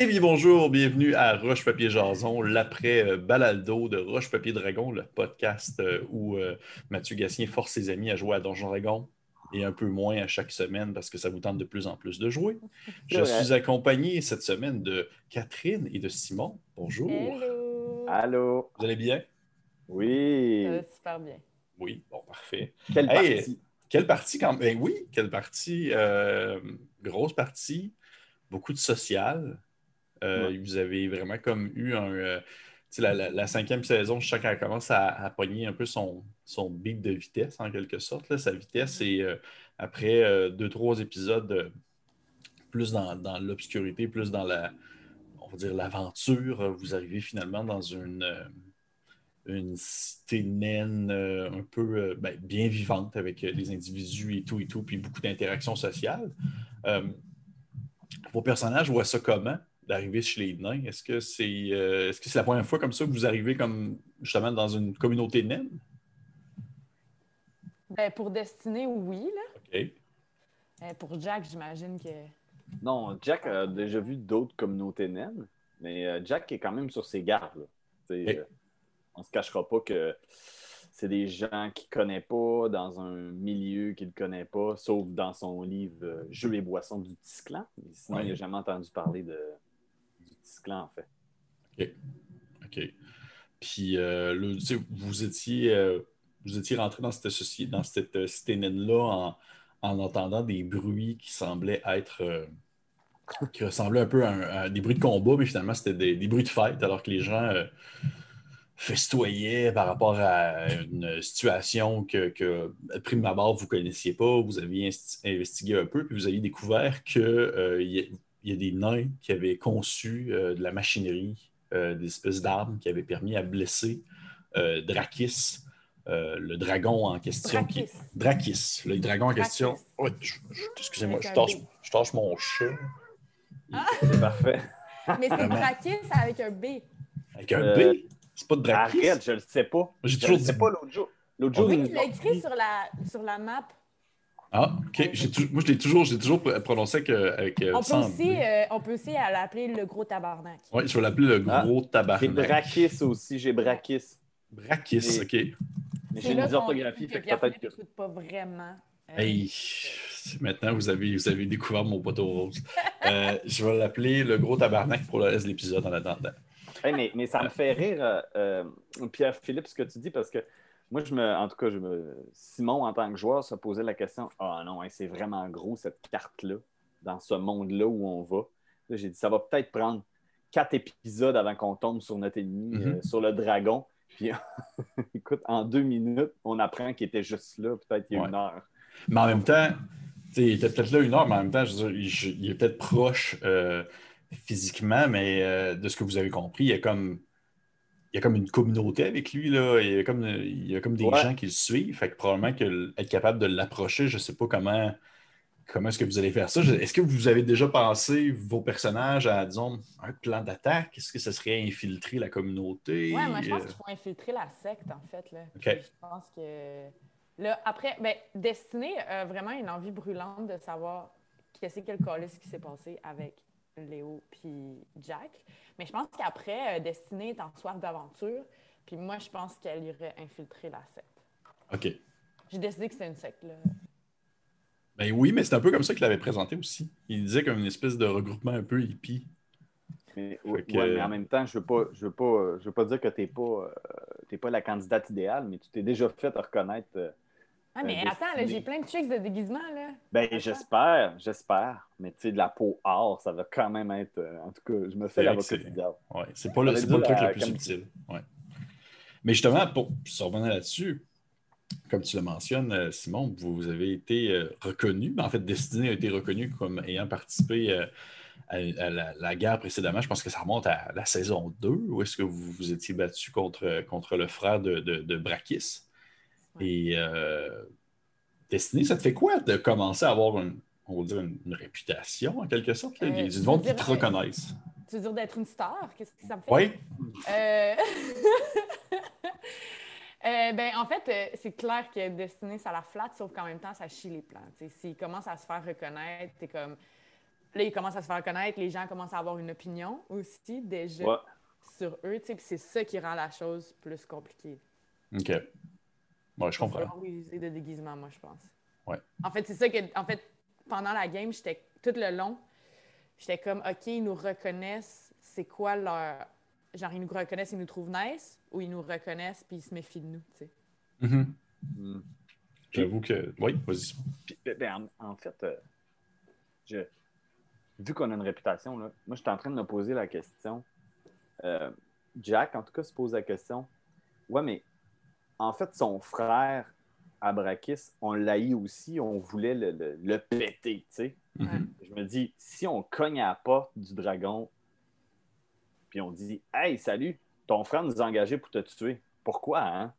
Eh bien, bonjour, bienvenue à Roche Papier Jason, l'après-balado de Roche Papier Dragon, le podcast euh, où euh, Mathieu Gassien force ses amis à jouer à Donjon Dragon et un peu moins à chaque semaine parce que ça vous tente de plus en plus de jouer. Je suis accompagné cette semaine de Catherine et de Simon. Bonjour. Hello. Allô. Vous allez bien? Oui. Ça va super bien. Oui, bon, parfait. Quelle Hey, partie? Quelle partie quand même? oui, quelle partie? Euh, grosse partie, beaucoup de social. Euh, Ouais. Vous avez vraiment comme eu un. euh, la, la- la cinquième saison, je sens qu'elle commence à, à pogner un peu son, son beat de vitesse en quelque sorte. là. Sa vitesse est euh, après deux, trois épisodes plus dans, dans l'obscurité, plus dans la, on va dire, l'aventure. Vous arrivez finalement dans une, une cité naine euh, un peu euh, ben, bien vivante avec euh, les individus et tout et tout, puis beaucoup d'interactions sociales. Vos personnages voient ça comment? D'arriver chez les nains? Est-ce que c'est euh, est-ce que c'est la première fois comme ça que vous arrivez comme justement dans une communauté naine? Ben, pour Destinée, oui. Là. OK. Euh, pour Jack, j'imagine que. Non, Jack a déjà vu d'autres communautés naines, mais euh, Jack est quand même sur ses gardes. euh, on se cachera pas que c'est des gens qu'il connaît pas, dans un milieu qu'il ne connaît pas, sauf dans son livre Jeux et boissons du Tisclan. Mais Sinon, Ouais. il n'a jamais entendu parler de, en fait. OK. Puis euh, sais, vous étiez euh, étiez rentré dans cette société, dans cette euh, cité naine-là en, en entendant des bruits qui semblaient être qui ressemblaient un peu à, des bruits de combat, mais finalement c'était des, bruits de fête, alors que les gens festoyaient par rapport à une situation que, que prime abord, vous ne connaissiez pas, vous aviez investigué un peu, puis vous aviez découvert a- il y a des nains qui avaient conçu euh, de la machinerie, euh, des espèces d'armes qui avaient permis à blesser euh, Drakis, euh, le dragon en question. qui- Drakis. Drakis, le dragon en question. Drakis. Je- je- Excusez-moi, je B. je tâche mon chat C'est parfait. Mais c'est Vraiment. Drakis avec un B. avec un Euh, B. C'est pas de Drakis? Arrête, je le sais pas. J'ai Je toujours le sais dit- pas l'autre jour. L'autre jour, Oui, il l'a écrit sur la, sur la map. Ah, ok. J'ai Moi, je l'ai toujours, j'ai toujours prononcé avec, avec On peut, aussi, euh, on peut aussi l'appeler le gros tabarnak. Ouais, je vais l'appeler le Ah, gros J'ai tabarnak. Brakis aussi, j'ai Brakis. Brakis, ok. Mais j'ai une orthographie, fait que peut-être que. pas vraiment. Euh, Hey, maintenant, vous avez, vous avez découvert mon poteau rose. Euh, je vais l'appeler le gros tabarnak pour le reste de l'épisode en attendant. Hey, mais, mais ça me fait rire, euh, euh, Pierre-Philippe, ce que tu dis, parce que moi, je me, en tout cas, je me, Simon, en tant que joueur, se posait la question Ah non, hein, c'est vraiment gros cette carte-là, dans ce monde-là où on va. J'ai dit Ça va peut-être prendre quatre épisodes avant qu'on tombe sur notre ennemi, Mhm. euh, sur le dragon. Puis, écoute, en deux minutes, on apprend qu'il était juste là, peut-être il y a Ouais. une heure. Mais en même temps, il était peut-être là une heure, mais en même temps, je veux dire, il, il est peut-être proche euh, physiquement, mais euh, de ce que vous avez compris, il y a comme. Il y a comme une communauté avec lui, là. Il y a comme, il y a comme des Ouais. gens qui le suivent. Fait que probablement que être capable de l'approcher, je ne sais pas comment, comment est-ce que vous allez faire ça. Est-ce que vous avez déjà pensé, vos personnages, à, disons, un plan d'attaque? Est-ce que ça serait infiltrer la communauté? Ouais, moi, je pense Euh, qu'il faut infiltrer la secte, en fait. Là. Je pense que. Là, après, ben, Destinée a vraiment une envie brûlante de savoir qu'est-ce que le ce qui s'est passé avec Léo puis Jack. Mais je pense qu'après, euh, Destinée est en soif d'aventure. Puis moi, je pense qu'elle irait infiltrer la secte. OK. J'ai décidé que c'était une secte, là. Ben oui, mais c'est un peu comme ça qu'il l'avait présenté aussi. Il disait comme une espèce de regroupement un peu hippie. Mais, Fait ouais, que- ouais, mais en même temps, je ne veux, pas- je veux, pas, je veux pas dire que tu n'es pas, euh, t'es pas la candidate idéale, mais tu t'es déjà fait reconnaître. euh, Ah, mais Euh, attends, j'ai plein de tricks de déguisement, là. Ben, j'espère, j'espère. Mais tu sais, de la peau or, ça va quand même être. euh, en tout cas, je me fais l'avocat du diable. Ouais, c'est pas, le, pas truc le plus subtil. Ouais. Mais justement, pour se revenir là-dessus, comme tu le mentionnes, euh, Simon, vous avez été euh, reconnu, ben, en fait, Destiné a été reconnu comme ayant participé euh, à, à la, la guerre précédemment. Je pense que ça remonte à la saison 2, où est-ce que vous vous étiez battu contre, contre le frère de, de, de Brakis. Et euh, Destiné, ça te fait quoi de commencer à avoir une, on va dire une, une réputation, en quelque sorte? Là? Euh, Il qui te reconnaissent. Tu veux dire d'être une star? Qu'est-ce que ça me fait? Oui? Euh, euh, ben, en fait, c'est clair que Destiné, ça la flatte, sauf qu'en même temps, ça chie les plans. S'il commence à se faire reconnaître, t'es comme. là, ils commencent à se faire connaître, les gens commencent à avoir une opinion aussi déjà Ouais. sur eux, c'est ça qui rend la chose plus compliquée. OK. Ouais, je comprends. User de déguisement, moi, je pense. Ouais. En fait, c'est ça que. En fait, pendant la game, j'étais tout le long, j'étais comme OK, ils nous reconnaissent, c'est quoi leur. Genre, ils nous reconnaissent, ils nous trouvent nice, ou ils nous reconnaissent puis ils se méfient de nous, tu sais. Mhm. Hmm. J'avoue que. Oui, vas-y. Ben, ben, en, en fait, euh, je, vu qu'on a une réputation, là, moi, je suis en train de me poser la question. Euh, Jack, en tout cas, se pose la question. Ouais, mais en fait, son frère, Abrakis, on l'haït aussi, on voulait le, le- le péter, tu sais. Mhm. Je me dis, si on cogne à la porte du dragon, puis on dit, Hey, salut, ton frère nous a engagés pour te tuer. Pourquoi, hein?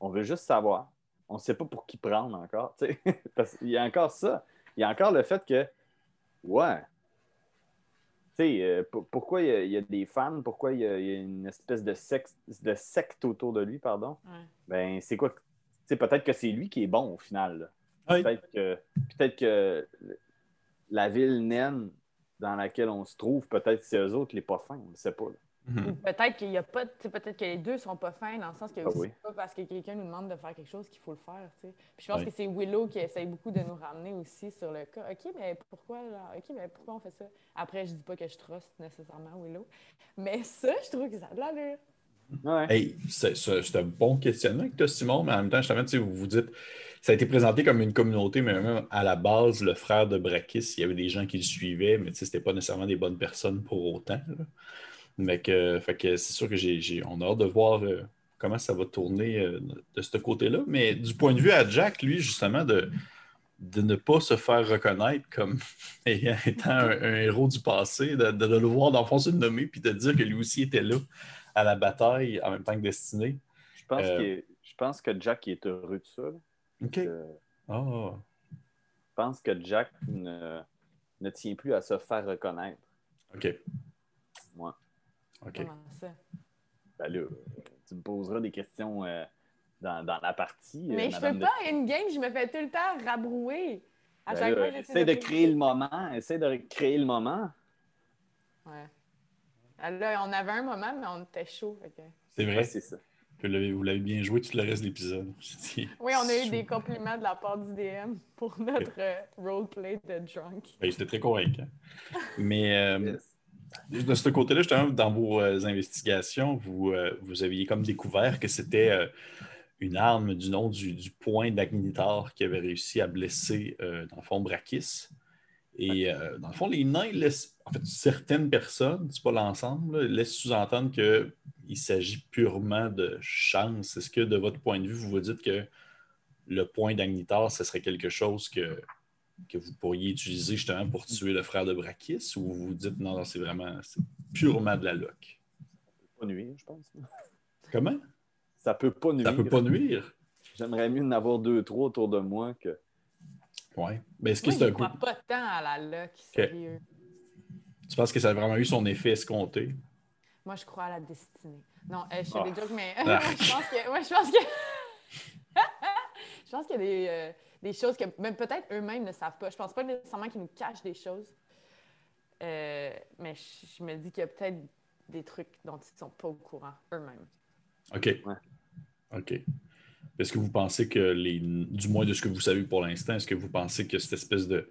On veut juste savoir. On ne sait pas pour qui prendre encore, tu sais. Parce qu'il y a encore ça. Il y a encore le fait que, ouais. Tu sais, euh, pour- pourquoi il y, a, il y a des fans, pourquoi il y a, il y a une espèce de, sexe, de secte autour de lui, pardon? Ouais. Ben, c'est quoi? Tu sais, peut-être que c'est lui qui est bon au final. Oui. Peut-être que, peut-être que la ville naine dans laquelle on se trouve, peut-être c'est eux autres les pas fins, on ne sait pas. là. Mhm. Peut-être qu'il y a pas, tu sais, peut-être que les deux sont pas fins dans le sens que Ah oui. c'est pas parce que quelqu'un nous demande de faire quelque chose qu'il faut le faire, tu sais. Puis je pense Oui. que c'est Willow qui essaye beaucoup de nous ramener aussi sur le cas. OK, mais pourquoi, là? OK, mais pourquoi on fait ça? Après, je dis pas que je trust nécessairement Willow, mais ça, je trouve que ça a de l'allure. Ouais. Hey, c'est c'est- c'est un bon questionnement que tu as, Simon, mais en même temps, justement, tu sais, vous vous dites, ça a été présenté comme une communauté, mais même à la base, le frère de Brakis, il y avait des gens qui le suivaient, mais tu sais, c'était pas nécessairement des bonnes personnes pour autant. là. Mais que, fait que c'est sûr que j'ai, j'ai- on a hâte de voir euh, comment ça va tourner euh, de ce côté-là. Mais du point de vue à Jack, lui, justement, de, de ne pas se faire reconnaître comme étant un, un héros du passé, de, de le voir d'enfoncer une nommée, puis de dire que lui aussi était là à la bataille en même temps que Destinée. Je, pense Euh, est- je pense que Jack est heureux de ça. OK. Ah, je pense que Jack ne, ne tient plus à se faire reconnaître. OK. OK. Comment ça? Ben là, tu me poseras des questions euh, dans, dans la partie. euh, mais je peux de- pas, une game, je me fais tout le temps rabrouer. À Ben chaque là, fois, essaie de créer le moment. Essaie de créer le moment. Ouais. Ah, Là, on avait un moment, mais on était chaud. que- C'est Ouais, vrai. c'est ça. vous l'avez- bien joué tout le reste de l'épisode. Oui, on a eu des compliments de la part du DM pour notre euh, roleplay de drunk. Ben, C'était très convaincant. Mais euh, Yes. De ce côté-là, justement, dans vos euh, investigations, vous, euh, vous aviez comme découvert que c'était euh, une arme du nom du, du point d'Agnitar qui avait réussi à blesser, euh, dans le fond, Brakis. Et euh, dans le fond, les nains laissent, en fait, certaines personnes, c'est pas l'ensemble, laissent sous-entendre qu'il s'agit purement de chance. Est-ce que, de votre point de vue, vous vous dites que le point d'Agnitar, ce serait quelque chose que, que vous pourriez utiliser justement pour tuer le frère de Brakis ou vous vous dites non, non, c'est vraiment c'est purement de la loc? Pas nuire, je pense. Comment? Ça peut pas nuire. Ça peut pas nuire? J'aimerais mieux en avoir deux, trois autour de moi que. Oui. Mais est-ce que c'est un coup. crois pas tant à la luck, sérieux. Tu penses que ça a vraiment eu son effet escompté? Moi, je crois à la destinée. Non, euh, je fais Ah. des jokes, mais Ah. je pense que... Moi, je pense que... je pense qu'il y a des, euh, des choses que même peut-être eux-mêmes ne savent pas. Je pense pas nécessairement qu'ils nous cachent des choses. Euh, mais je, je me dis qu'il y a peut-être des trucs dont ils ne sont pas au courant eux-mêmes. OK. Ouais. OK. Est-ce que vous pensez que les. Du moins de ce que vous savez pour l'instant, est-ce que vous pensez que cette espèce de,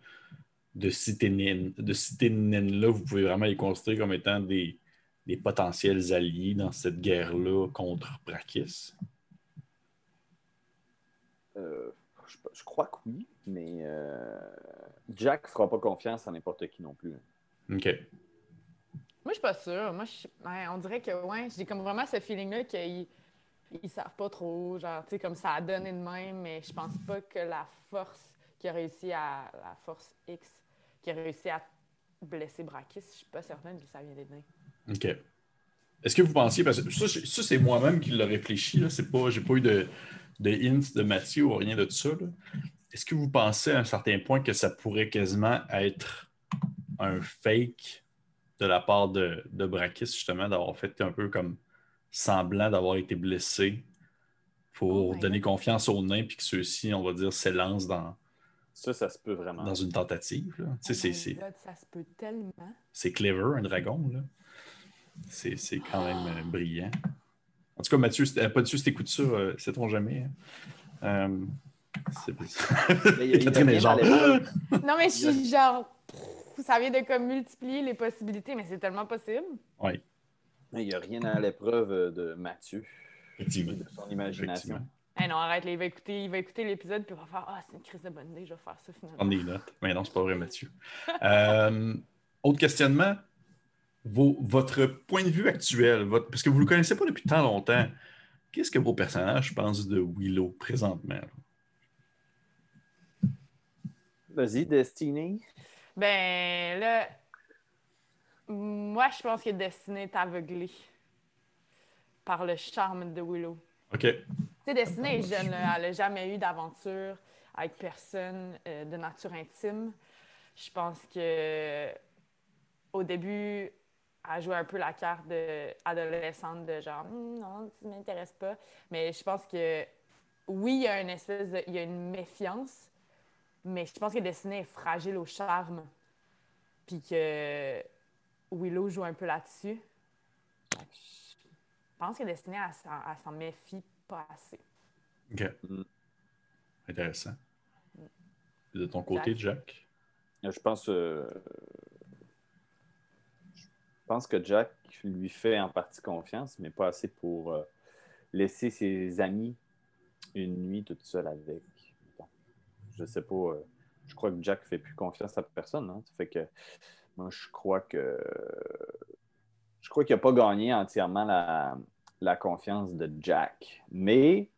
de cité naine- de cité naine-là, vous pouvez vraiment les considérer comme étant des, des potentiels alliés dans cette guerre-là contre Brakis? Euh, je, je crois que oui, mais euh, Jack fera pas confiance à n'importe qui non plus. OK. Moi, je suis pas sûre. Moi, je- ouais, on dirait que, ouais, j'ai comme vraiment ce feeling-là qu'ils ils savent pas trop. Genre, tu sais, comme ça a donné de même, mais je pense pas que la force qui a réussi à. La force X qui a réussi à blesser Brakis, je suis pas certaine que ça vient des nains. OK. Est-ce que vous pensiez, parce que ça, c'est- ça, c'est moi-même qui l'ai réfléchi, là, c'est pas, j'ai pas eu de, de hints de Mathieu ou rien de tout ça. là. Est-ce que vous pensez à un certain point que ça pourrait quasiment être un fake de la part de, de Brakis, justement, d'avoir fait un peu comme semblant d'avoir été blessé pour Oh donner God. confiance aux nains, puis que ceux-ci, on va dire, s'élancent dans, Ça, ça se peut vraiment. dans une tentative. là. Tu sais, Oh c'est- my c'est- God, ça se peut tellement. c'est clever, un dragon. là. C'est c'est quand même euh, brillant. En tout cas, Mathieu, pas Mathieu, si t'écoutes ça, euh, sait-on jamais. hein. Euh, c'est- Catherine est genre. Non, mais je suis genre. Ça vient de comme multiplier les possibilités, mais c'est tellement possible. Oui, Il n'y a rien à l'épreuve euh, de Mathieu, effectivement. de son imagination. Effectivement. Eh non, arrête, là, il va écouter, il va écouter l'épisode puis il va faire Ah, c'est une crise de bonne idée, je vais faire ça finalement. Prendre des notes. Mais non, c'est pas vrai, Mathieu. Euh, autre questionnement? Vos- votre point de vue actuel, votre- parce que vous ne le connaissez pas depuis tant longtemps, qu'est-ce que vos personnages pensent de Willow présentement? Vas-y, Destiny. Ben là, moi je pense que Destinée est aveuglée par le charme de Willow. OK. Tu sais, Destinée est jeune, là, elle n'a jamais eu d'aventure avec personne euh, de nature intime. Je pense que au début, elle jouait un peu la carte de adolescente de genre Hum, non, tu m'intéresses pas. Mais je pense que oui, il y a une espèce de, il y a une méfiance, mais je pense que Destinée est fragile au charme. Puis que Willow joue un peu là-dessus. Je pense que Destinée, elle, s'en- elle s'en méfie pas assez. OK. Mm. Intéressant. De ton côté, Jack? Je pense, euh, pense que Jack lui fait en partie confiance, mais pas assez pour euh, laisser ses amis une nuit toute seule avec. Je sais pas. euh, je crois que Jack fait plus confiance à personne. Hein? Ça fait que moi, je crois que je crois qu'il n'a pas gagné entièrement la, la confiance de Jack. Mais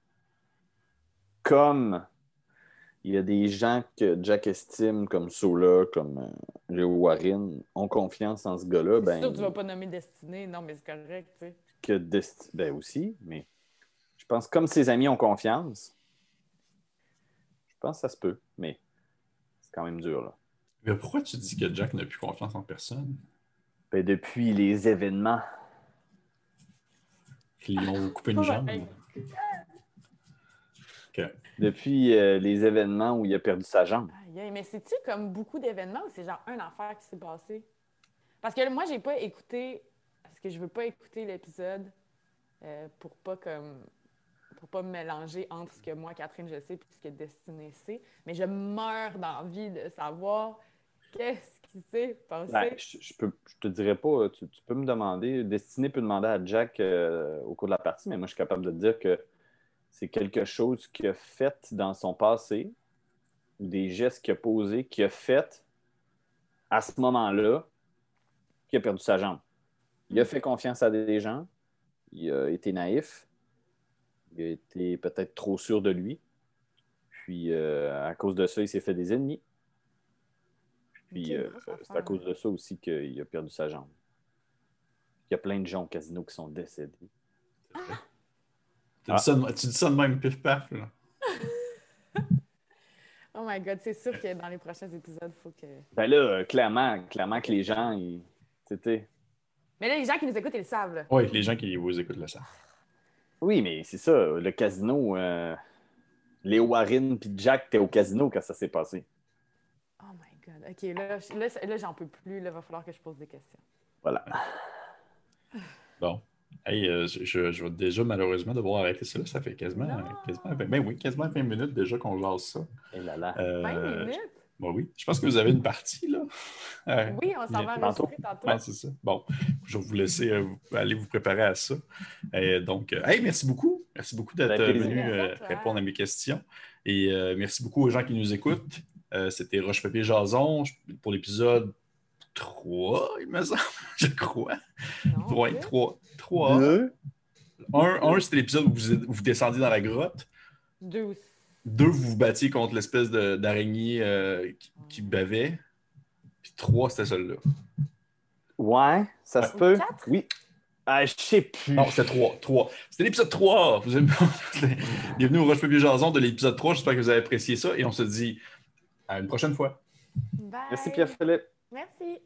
comme il y a des gens que Jack estime comme Sola, comme euh, Léo Warren, ont confiance en ce gars-là, ben, sûr que tu vas pas nommer Destinée. Non, mais c'est correct, tu sais. que Desti- ben aussi, mais je pense que comme ses amis ont confiance, je pense que ça se peut, mais c'est quand même dur, là. Mais pourquoi tu dis que Jack n'a plus confiance en personne? Ben, depuis les événements, Qu'ils lui ont coupé une jambe? OK. Depuis euh, les événements où il a perdu sa jambe. Aïe, mais c'est-tu comme beaucoup d'événements ou c'est genre une affaire qui s'est passée? Parce que moi, j'ai pas écouté, parce que je veux pas écouter l'épisode euh, pour pas comme pour pas me mélanger entre ce que moi, Catherine, je sais, puis ce que Destinée sait. Mais je meurs d'envie de savoir qu'est-ce qui s'est passé. Ben, je, je peux, je te dirais pas, tu, tu peux me demander, Destiné peut demander à Jack euh, au cours de la partie, mais moi je suis capable de te dire que c'est quelque chose qu'il a fait dans son passé, ou des gestes qu'il a posés, qu'il a fait à ce moment-là, qu'il a perdu sa jambe. Il a fait confiance à des gens, il a été naïf, il a été peut-être trop sûr de lui, puis euh, à cause de ça, il s'est fait des ennemis. Puis euh, c'est à cause de ça aussi qu'il a perdu sa jambe. Il y a plein de gens au casino qui sont décédés. Tu, dis ça de, tu dis ça de même pif paf, là. Oh my God, c'est sûr que dans les prochains épisodes, il faut que... Ben là, euh, clairement, clairement que les gens, ils, c'était... Mais là, les gens qui nous écoutent, ils le savent. là. Oui, les gens qui vous écoutent le savent. Oui, mais c'est ça, le casino, euh, Léo Warren puis Jack, t'es au casino quand ça s'est passé. Oh my God. OK, là, je- là, là, j'en peux plus. Là, il va falloir que je pose des questions. Voilà. Bon. Hey, euh, je, je- vais déjà malheureusement devoir arrêter ça. là. Ça fait quasiment, quasiment, 20, ben oui, quasiment 20 minutes déjà qu'on jase ça. Et là là. 20 Euh, minutes? ben oui. Je pense que vous avez une partie, là. Euh, Oui, on s'en va enregistrer tantôt. Ouais, c'est ça. Bon, je vais vous laisser euh, aller vous préparer à ça. Donc, euh, hey, merci beaucoup. Merci beaucoup d'être venu euh, répondre à mes questions. Et euh, merci beaucoup aux gens qui nous écoutent. Euh, C'était Roche Papier Jason pour l'épisode 3, il me semble, je crois. Non, Ouais, deux? 3. 3. Deux. Un, un, c'était l'épisode où vous, vous descendiez dans la grotte. Deux aussi. Deux, vous vous battiez contre l'espèce de- d'araignée euh, qui, qui bavait. Puis trois, c'était celle-là. Ouais, ça se Ou peut. quatre? Oui. Ah, je sais plus. Non, c'était 3. 3. C'était l'épisode 3. Vous avez... Bienvenue au Roche Papier Jason de l'épisode 3. J'espère que vous avez apprécié ça et on se dit à une prochaine fois. Bye. Merci Pierre-Philippe. Merci.